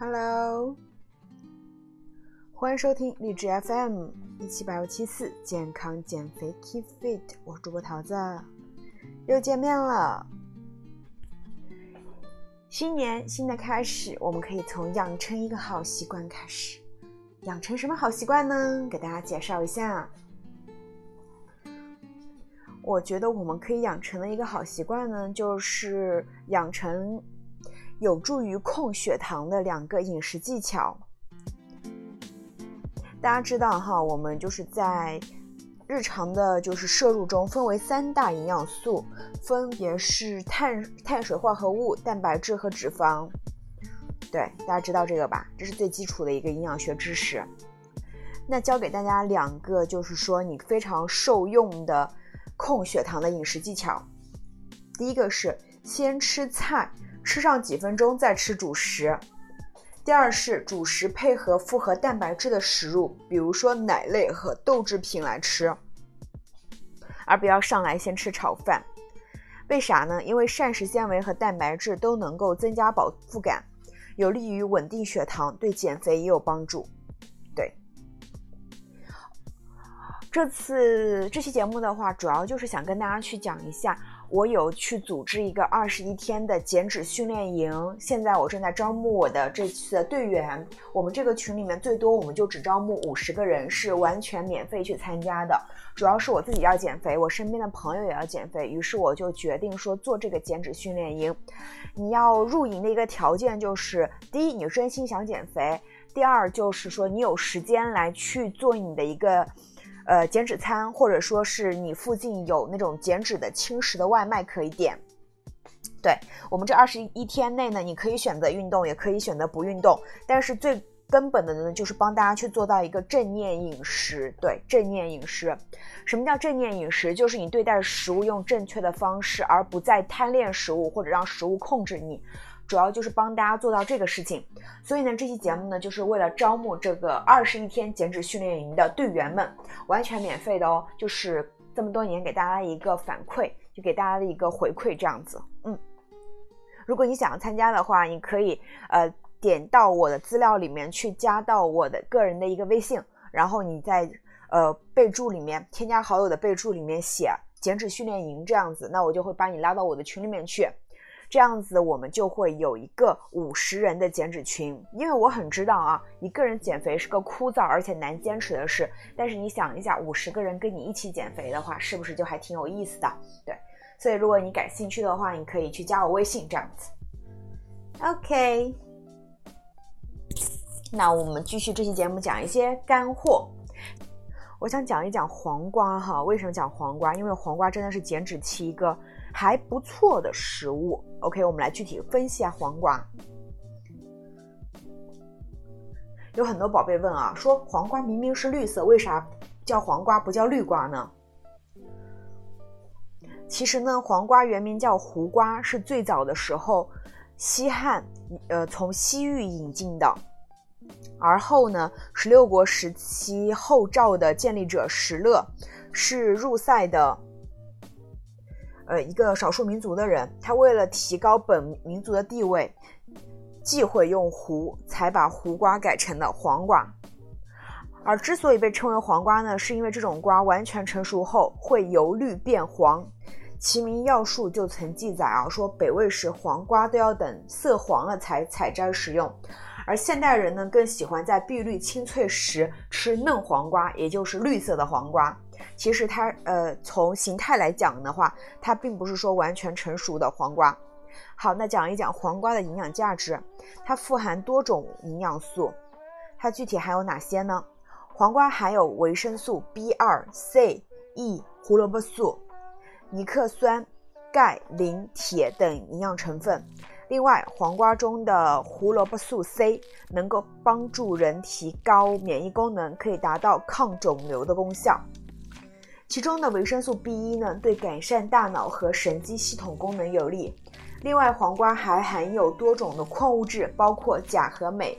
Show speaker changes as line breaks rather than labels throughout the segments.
Hello，欢迎收听荔枝 FM 一七八幺七四健康减肥 Keep Fit，我是主播桃子，又见面了。新年新的开始，我们可以从养成一个好习惯开始。养成什么好习惯呢？给大家介绍一下。我觉得我们可以养成的一个好习惯呢，就是养成。有助于控血糖的两个饮食技巧，大家知道哈，我们就是在日常的，就是摄入中分为三大营养素，分别是碳碳水化合物、蛋白质和脂肪。对，大家知道这个吧？这是最基础的一个营养学知识。那教给大家两个，就是说你非常受用的控血糖的饮食技巧。第一个是先吃菜。吃上几分钟再吃主食。第二是主食配合复合蛋白质的食物，比如说奶类和豆制品来吃，而不要上来先吃炒饭。为啥呢？因为膳食纤维和蛋白质都能够增加饱腹感，有利于稳定血糖，对减肥也有帮助。对，这次这期节目的话，主要就是想跟大家去讲一下。我有去组织一个二十一天的减脂训练营，现在我正在招募我的这次的队员。我们这个群里面最多我们就只招募五十个人，是完全免费去参加的。主要是我自己要减肥，我身边的朋友也要减肥，于是我就决定说做这个减脂训练营。你要入营的一个条件就是：第一，你真心想减肥；第二，就是说你有时间来去做你的一个。呃，减脂餐，或者说是你附近有那种减脂的轻食的外卖可以点。对我们这二十一天内呢，你可以选择运动，也可以选择不运动。但是最根本的呢，就是帮大家去做到一个正念饮食。对，正念饮食，什么叫正念饮食？就是你对待食物用正确的方式，而不再贪恋食物或者让食物控制你。主要就是帮大家做到这个事情，所以呢，这期节目呢，就是为了招募这个二十一天减脂训练营的队员们，完全免费的哦，就是这么多年给大家一个反馈，就给大家的一个回馈这样子。嗯，如果你想要参加的话，你可以呃点到我的资料里面去加到我的个人的一个微信，然后你在呃备注里面添加好友的备注里面写减脂训练营这样子，那我就会把你拉到我的群里面去。这样子，我们就会有一个五十人的减脂群。因为我很知道啊，一个人减肥是个枯燥而且难坚持的事。但是你想一下，五十个人跟你一起减肥的话，是不是就还挺有意思的？对，所以如果你感兴趣的话，你可以去加我微信这样子。OK，那我们继续这期节目讲一些干货。我想讲一讲黄瓜哈，为什么讲黄瓜？因为黄瓜真的是减脂期一个。还不错的食物，OK，我们来具体分析下黄瓜。有很多宝贝问啊，说黄瓜明明是绿色，为啥叫黄瓜不叫绿瓜呢？其实呢，黄瓜原名叫胡瓜，是最早的时候西汉呃从西域引进的，而后呢，十六国时期后赵的建立者石勒是入塞的。呃，一个少数民族的人，他为了提高本民族的地位，忌讳用胡，才把胡瓜改成了黄瓜。而之所以被称为黄瓜呢，是因为这种瓜完全成熟后会由绿变黄。《齐民要术》就曾记载啊，说北魏时黄瓜都要等色黄了才采摘食用，而现代人呢，更喜欢在碧绿青翠时吃嫩黄瓜，也就是绿色的黄瓜。其实它呃从形态来讲的话，它并不是说完全成熟的黄瓜。好，那讲一讲黄瓜的营养价值，它富含多种营养素，它具体含有哪些呢？黄瓜含有维生素 B 二、C、E、胡萝卜素、尼克酸、钙、磷、铁等营养成分。另外，黄瓜中的胡萝卜素 C 能够帮助人提高免疫功能，可以达到抗肿瘤的功效。其中的维生素 B 一呢，对改善大脑和神经系统功能有利。另外，黄瓜还含有多种的矿物质，包括钾和镁，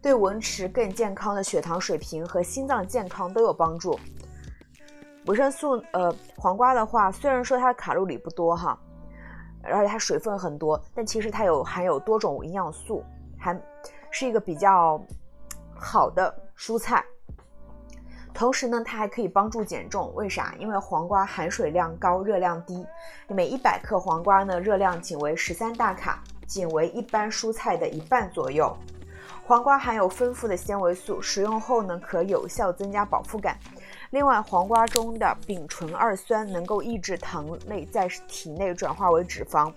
对维持更健康的血糖水平和心脏健康都有帮助。维生素，呃，黄瓜的话，虽然说它的卡路里不多哈，而且它水分很多，但其实它有含有多种营养素，含是一个比较好的蔬菜。同时呢，它还可以帮助减重。为啥？因为黄瓜含水量高，热量低。每一百克黄瓜呢，热量仅为十三大卡，仅为一般蔬菜的一半左右。黄瓜含有丰富的纤维素，食用后呢，可有效增加饱腹感。另外，黄瓜中的丙醇二酸能够抑制糖类在体内转化为脂肪，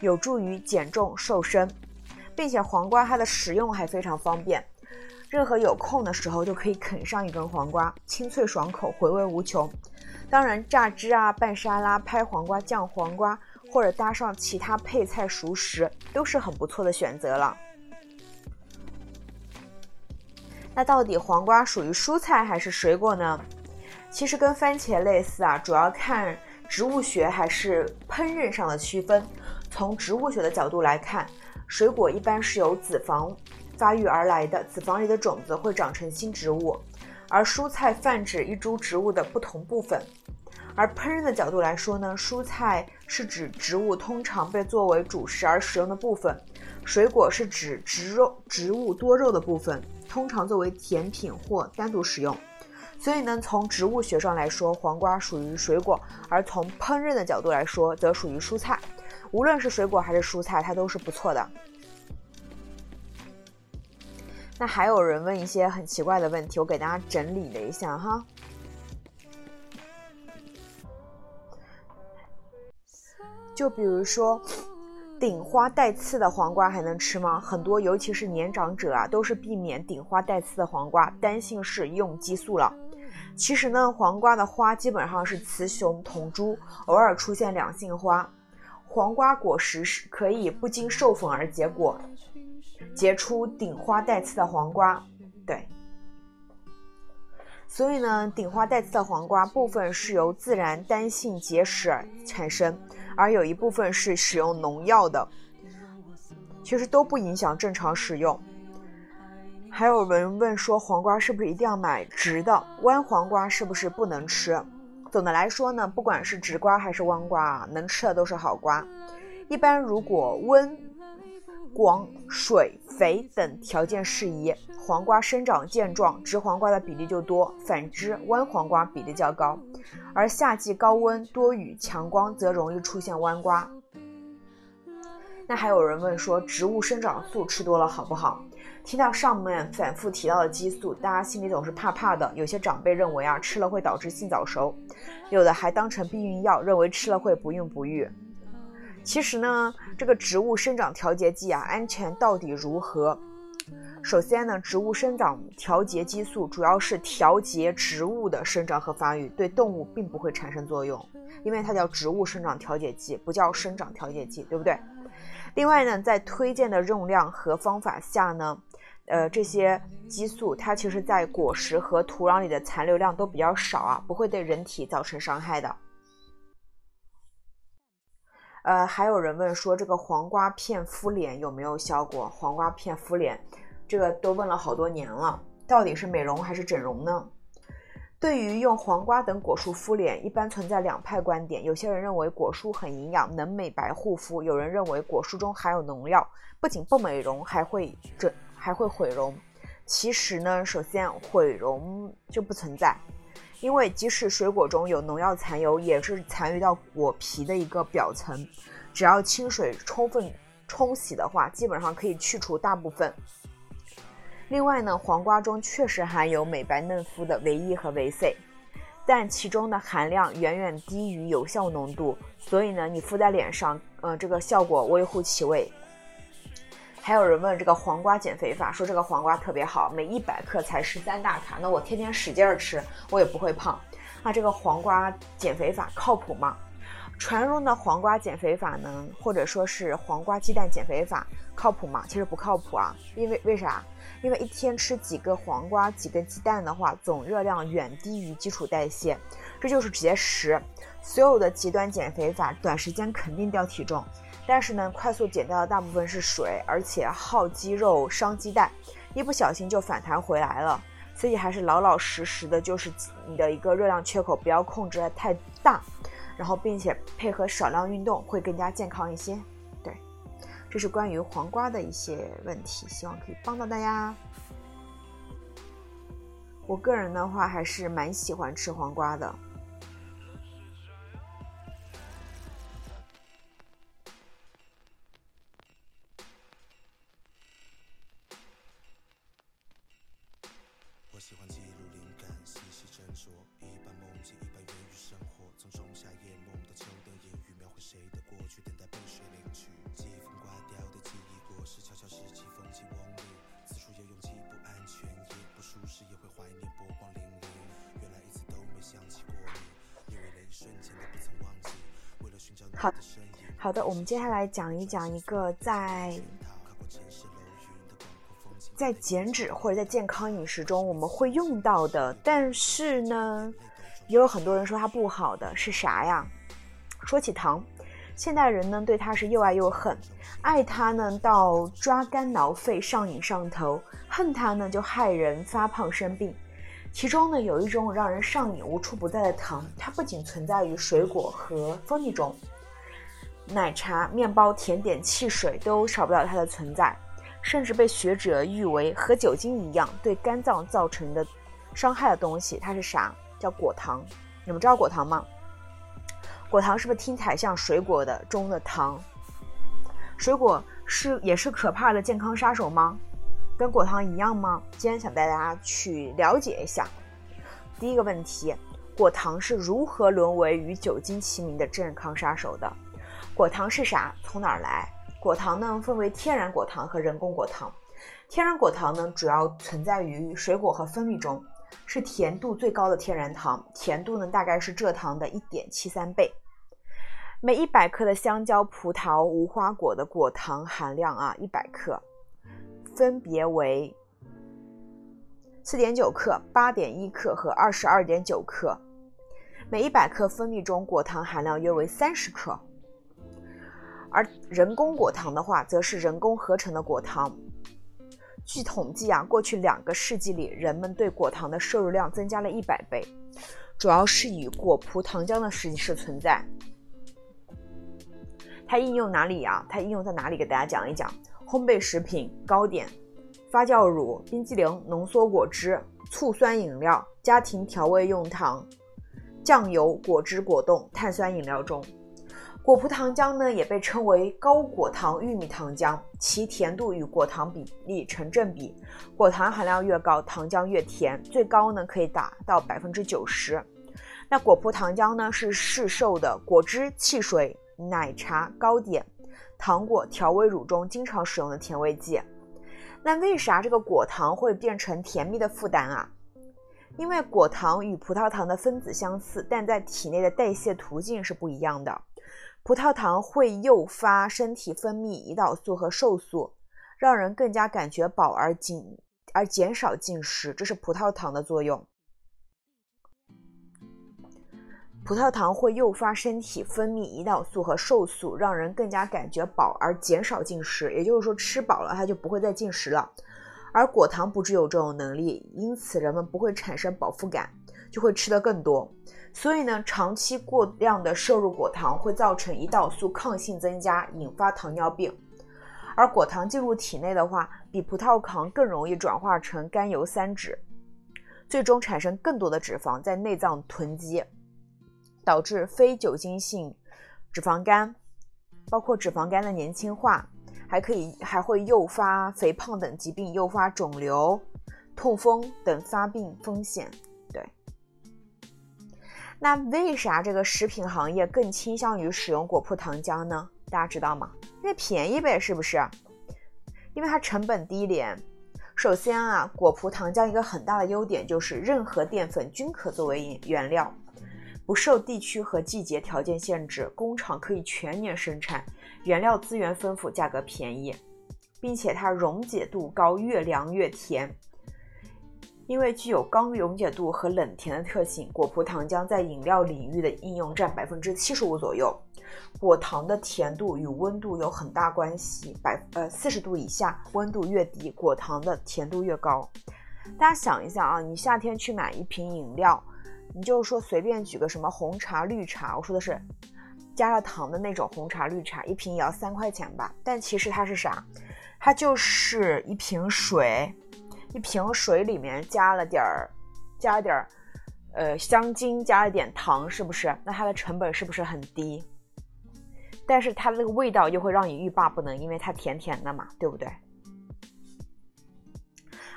有助于减重瘦身，并且黄瓜它的食用还非常方便。任何有空的时候就可以啃上一根黄瓜，清脆爽口，回味无穷。当然，榨汁啊、拌沙拉、拍黄瓜、酱黄瓜，或者搭上其他配菜熟食，都是很不错的选择了。那到底黄瓜属于蔬菜还是水果呢？其实跟番茄类似啊，主要看植物学还是烹饪上的区分。从植物学的角度来看，水果一般是由子房。发育而来的子房里的种子会长成新植物，而蔬菜泛指一株植物的不同部分。而烹饪的角度来说呢，蔬菜是指植物通常被作为主食而使用的部分，水果是指植肉植物多肉的部分，通常作为甜品或单独食用。所以呢，从植物学上来说，黄瓜属于水果；而从烹饪的角度来说，则属于蔬菜。无论是水果还是蔬菜，它都是不错的。那还有人问一些很奇怪的问题，我给大家整理了一下哈。就比如说，顶花带刺的黄瓜还能吃吗？很多，尤其是年长者啊，都是避免顶花带刺的黄瓜，担心是用激素了。其实呢，黄瓜的花基本上是雌雄同株，偶尔出现两性花。黄瓜果实是可以不经授粉而结果。结出顶花带刺的黄瓜，对，所以呢，顶花带刺的黄瓜部分是由自然单性结石产生，而有一部分是使用农药的，其实都不影响正常使用。还有人问说，黄瓜是不是一定要买直的？弯黄瓜是不是不能吃？总的来说呢，不管是直瓜还是弯瓜啊，能吃的都是好瓜。一般如果温。光、水、肥等条件适宜，黄瓜生长健壮，直黄瓜的比例就多；反之，弯黄瓜比例较高。而夏季高温、多雨、强光，则容易出现弯瓜。那还有人问说，植物生长素吃多了好不好？听到上面反复提到的激素，大家心里总是怕怕的。有些长辈认为啊，吃了会导致性早熟；有的还当成避孕药，认为吃了会不孕不育。其实呢，这个植物生长调节剂啊，安全到底如何？首先呢，植物生长调节激素主要是调节植物的生长和发育，对动物并不会产生作用，因为它叫植物生长调节剂，不叫生长调节剂，对不对？另外呢，在推荐的用量和方法下呢，呃，这些激素它其实在果实和土壤里的残留量都比较少啊，不会对人体造成伤害的。呃，还有人问说这个黄瓜片敷脸有没有效果？黄瓜片敷脸，这个都问了好多年了，到底是美容还是整容呢？对于用黄瓜等果蔬敷脸，一般存在两派观点。有些人认为果蔬很营养，能美白护肤；有人认为果蔬中含有农药，不仅不美容，还会整还会毁容。其实呢，首先毁容就不存在。因为即使水果中有农药残留，也是残余到果皮的一个表层，只要清水充分冲洗的话，基本上可以去除大部分。另外呢，黄瓜中确实含有美白嫩肤的维 E 和维 C，但其中的含量远远低于有效浓度，所以呢，你敷在脸上，呃，这个效果微乎其微。还有人问这个黄瓜减肥法，说这个黄瓜特别好，每一百克才十三大卡，那我天天使劲儿吃，我也不会胖。那这个黄瓜减肥法靠谱吗？传说的黄瓜减肥法呢，或者说是黄瓜鸡蛋减肥法靠谱吗？其实不靠谱啊，因为为啥？因为一天吃几个黄瓜、几个鸡蛋的话，总热量远低于基础代谢，这就是节食。所有的极端减肥法，短时间肯定掉体重。但是呢，快速减掉的大部分是水，而且耗肌肉、伤鸡蛋，一不小心就反弹回来了。所以还是老老实实的，就是你的一个热量缺口不要控制的太大，然后并且配合少量运动会更加健康一些。对，这是关于黄瓜的一些问题，希望可以帮到大家。我个人的话还是蛮喜欢吃黄瓜的。好好的，我们接下来讲一讲一个在在减脂或者在健康饮食中我们会用到的，但是呢，也有很多人说它不好的是啥呀？说起糖，现代人呢对它是又爱又恨，爱它呢到抓肝挠肺、上瘾上头，恨它呢就害人发胖生病。其中呢有一种让人上瘾无处不在的糖，它不仅存在于水果和蜂蜜中。奶茶、面包、甜点、汽水都少不了它的存在，甚至被学者誉为和酒精一样对肝脏造成的伤害的东西。它是啥？叫果糖。你们知道果糖吗？果糖是不是听起来像水果的中的糖？水果是也是可怕的健康杀手吗？跟果糖一样吗？今天想带大家去了解一下。第一个问题：果糖是如何沦为与酒精齐名的健康杀手的？果糖是啥？从哪儿来？果糖呢，分为天然果糖和人工果糖。天然果糖呢，主要存在于水果和蜂蜜中，是甜度最高的天然糖，甜度呢大概是蔗糖的一点七三倍。每一百克的香蕉、葡萄、无花果的果糖含量啊，一百克分别为四点九克、八点一克和二十二点九克。每一百克蜂蜜中果糖含量约为三十克。而人工果糖的话，则是人工合成的果糖。据统计啊，过去两个世纪里，人们对果糖的摄入量增加了一百倍，主要是以果葡糖浆的形式存在。它应用哪里呀？它应用在哪里？给大家讲一讲：烘焙食品、糕点、发酵乳、冰激凌、浓缩果汁、醋酸饮料、家庭调味用糖、酱油、果汁、果冻、碳酸饮料中。果葡糖浆呢，也被称为高果糖玉米糖浆，其甜度与果糖比例成正比，果糖含量越高，糖浆越甜，最高呢可以达到百分之九十。那果葡糖浆呢，是市售的果汁、汽水、奶茶、糕点、糖果、调味乳中经常使用的甜味剂。那为啥这个果糖会变成甜蜜的负担啊？因为果糖与葡萄糖的分子相似，但在体内的代谢途径是不一样的。葡萄糖会诱发身体分泌胰岛素和瘦素，让人更加感觉饱而紧而减少进食，这是葡萄糖的作用。葡萄糖会诱发身体分泌胰岛素和瘦素，让人更加感觉饱而减少进食。也就是说，吃饱了它就不会再进食了。而果糖不具有这种能力，因此人们不会产生饱腹感，就会吃得更多。所以呢，长期过量的摄入果糖会造成胰岛素抗性增加，引发糖尿病。而果糖进入体内的话，比葡萄糖更容易转化成甘油三酯，最终产生更多的脂肪在内脏囤积，导致非酒精性脂肪肝，包括脂肪肝的年轻化，还可以还会诱发肥胖等疾病，诱发肿瘤、痛风等发病风险。那为啥这个食品行业更倾向于使用果葡糖浆呢？大家知道吗？因为便宜呗，是不是？因为它成本低廉。首先啊，果葡糖浆一个很大的优点就是任何淀粉均可作为原料，不受地区和季节条件限制，工厂可以全年生产，原料资源丰富，价格便宜，并且它溶解度高，越凉越甜。因为具有高溶解度和冷甜的特性，果葡糖浆在饮料领域的应用占百分之七十五左右。果糖的甜度与温度有很大关系，百呃四十度以下温度越低，果糖的甜度越高。大家想一下啊，你夏天去买一瓶饮料，你就说随便举个什么红茶、绿茶，我说的是加了糖的那种红茶、绿茶，一瓶也要三块钱吧？但其实它是啥？它就是一瓶水，一瓶水里面加了点儿，加了点儿，呃，香精，加了点糖，是不是？那它的成本是不是很低？但是它的那个味道又会让你欲罢不能，因为它甜甜的嘛，对不对？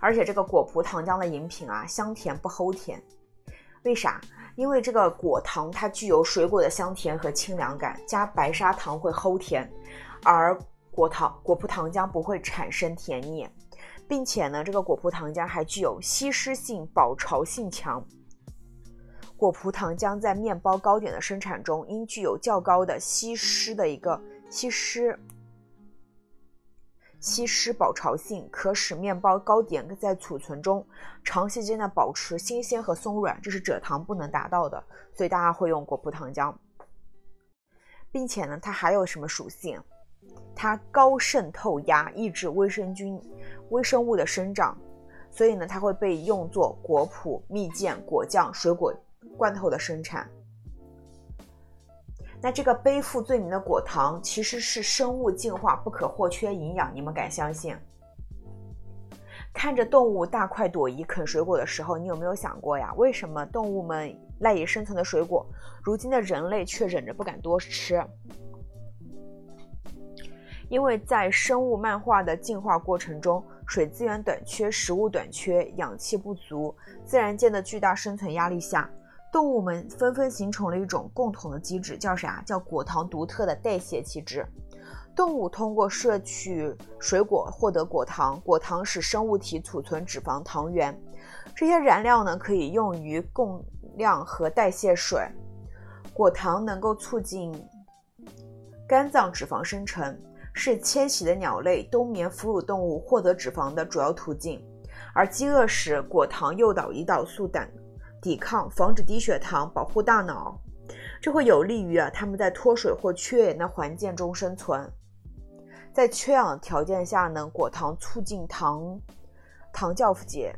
而且这个果葡糖浆的饮品啊，香甜不齁甜，为啥？因为这个果糖它具有水果的香甜和清凉感，加白砂糖会齁甜，而果糖果葡糖浆不会产生甜腻，并且呢，这个果葡糖浆还具有吸湿性、保潮性强。果葡糖浆在面包糕点的生产中，因具有较高的吸湿的一个吸湿。吸湿保潮性，可使面包糕点在储存中长时间的保持新鲜和松软，这是蔗糖不能达到的，所以大家会用果葡糖浆，并且呢，它还有什么属性？它高渗透压，抑制微生菌、微生物的生长，所以呢，它会被用作果脯、蜜饯、果酱、水果罐头的生产。那这个背负罪名的果糖其实是生物进化不可或缺营养，你们敢相信？看着动物大快朵颐啃水果的时候，你有没有想过呀？为什么动物们赖以生存的水果，如今的人类却忍着不敢多吃？因为在生物漫画的进化过程中，水资源短缺、食物短缺、氧气不足，自然界的巨大生存压力下。动物们纷纷形成了一种共同的机制，叫啥？叫果糖独特的代谢机制。动物通过摄取水果获得果糖，果糖使生物体储存脂肪糖原，这些燃料呢可以用于供量和代谢水。果糖能够促进肝脏脂肪生成，是迁徙的鸟类、冬眠哺乳动物获得脂肪的主要途径。而饥饿时，果糖诱导胰岛素等。抵抗、防止低血糖、保护大脑，这会有利于啊它们在脱水或缺盐的环境中生存。在缺氧条件下呢，果糖促进糖糖酵解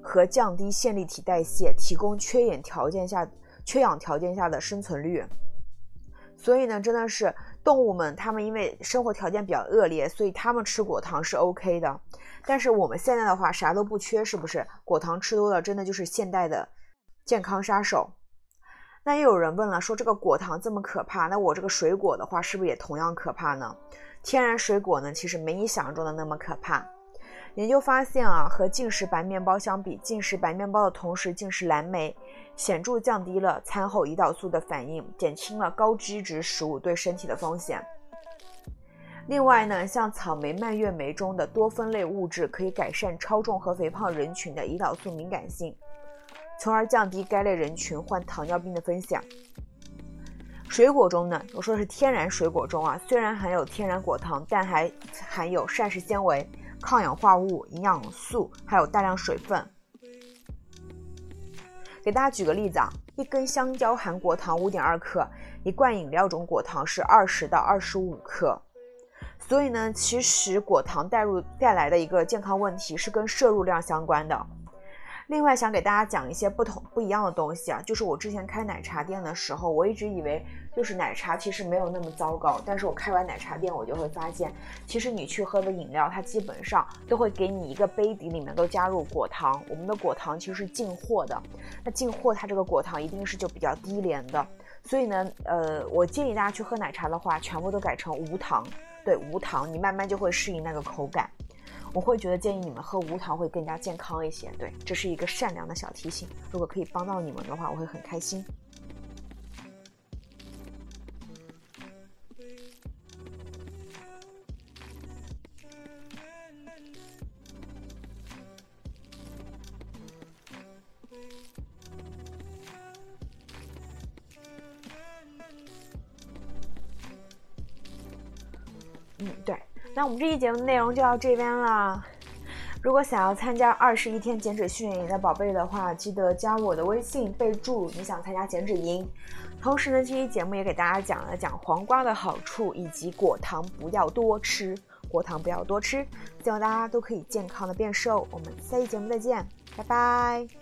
和降低线粒体代谢，提供缺氧条件下缺氧条件下的生存率。所以呢，真的是动物们，它们因为生活条件比较恶劣，所以它们吃果糖是 OK 的。但是我们现在的话啥都不缺，是不是？果糖吃多了，真的就是现代的健康杀手。那又有人问了，说这个果糖这么可怕，那我这个水果的话，是不是也同样可怕呢？天然水果呢，其实没你想象中的那么可怕。研究发现啊，和进食白面包相比，进食白面包的同时进食蓝莓，显著降低了餐后胰岛素的反应，减轻了高脂质食物对身体的风险。另外呢，像草莓、蔓越莓中的多酚类物质可以改善超重和肥胖人群的胰岛素敏感性，从而降低该类人群患糖尿病的风险。水果中呢，我说的是天然水果中啊，虽然含有天然果糖，但还含有膳食纤维、抗氧化物、营养素，还有大量水分。给大家举个例子啊，一根香蕉含果糖五点二克，一罐饮料中果糖是二十到二十五克。所以呢，其实果糖带入带来的一个健康问题是跟摄入量相关的。另外，想给大家讲一些不同不一样的东西啊，就是我之前开奶茶店的时候，我一直以为就是奶茶其实没有那么糟糕，但是我开完奶茶店，我就会发现，其实你去喝的饮料，它基本上都会给你一个杯底里面都加入果糖。我们的果糖其实是进货的，那进货它这个果糖一定是就比较低廉的。所以呢，呃，我建议大家去喝奶茶的话，全部都改成无糖。对无糖，你慢慢就会适应那个口感。我会觉得建议你们喝无糖会更加健康一些。对，这是一个善良的小提醒。如果可以帮到你们的话，我会很开心。嗯，对，那我们这期节目内容就到这边了。如果想要参加二十一天减脂训练营的宝贝的话，记得加我的微信，备注你想参加减脂营。同时呢，这期节目也给大家讲了讲黄瓜的好处，以及果糖不要多吃，果糖不要多吃。希望大家都可以健康的变瘦。我们下期节目再见，拜拜。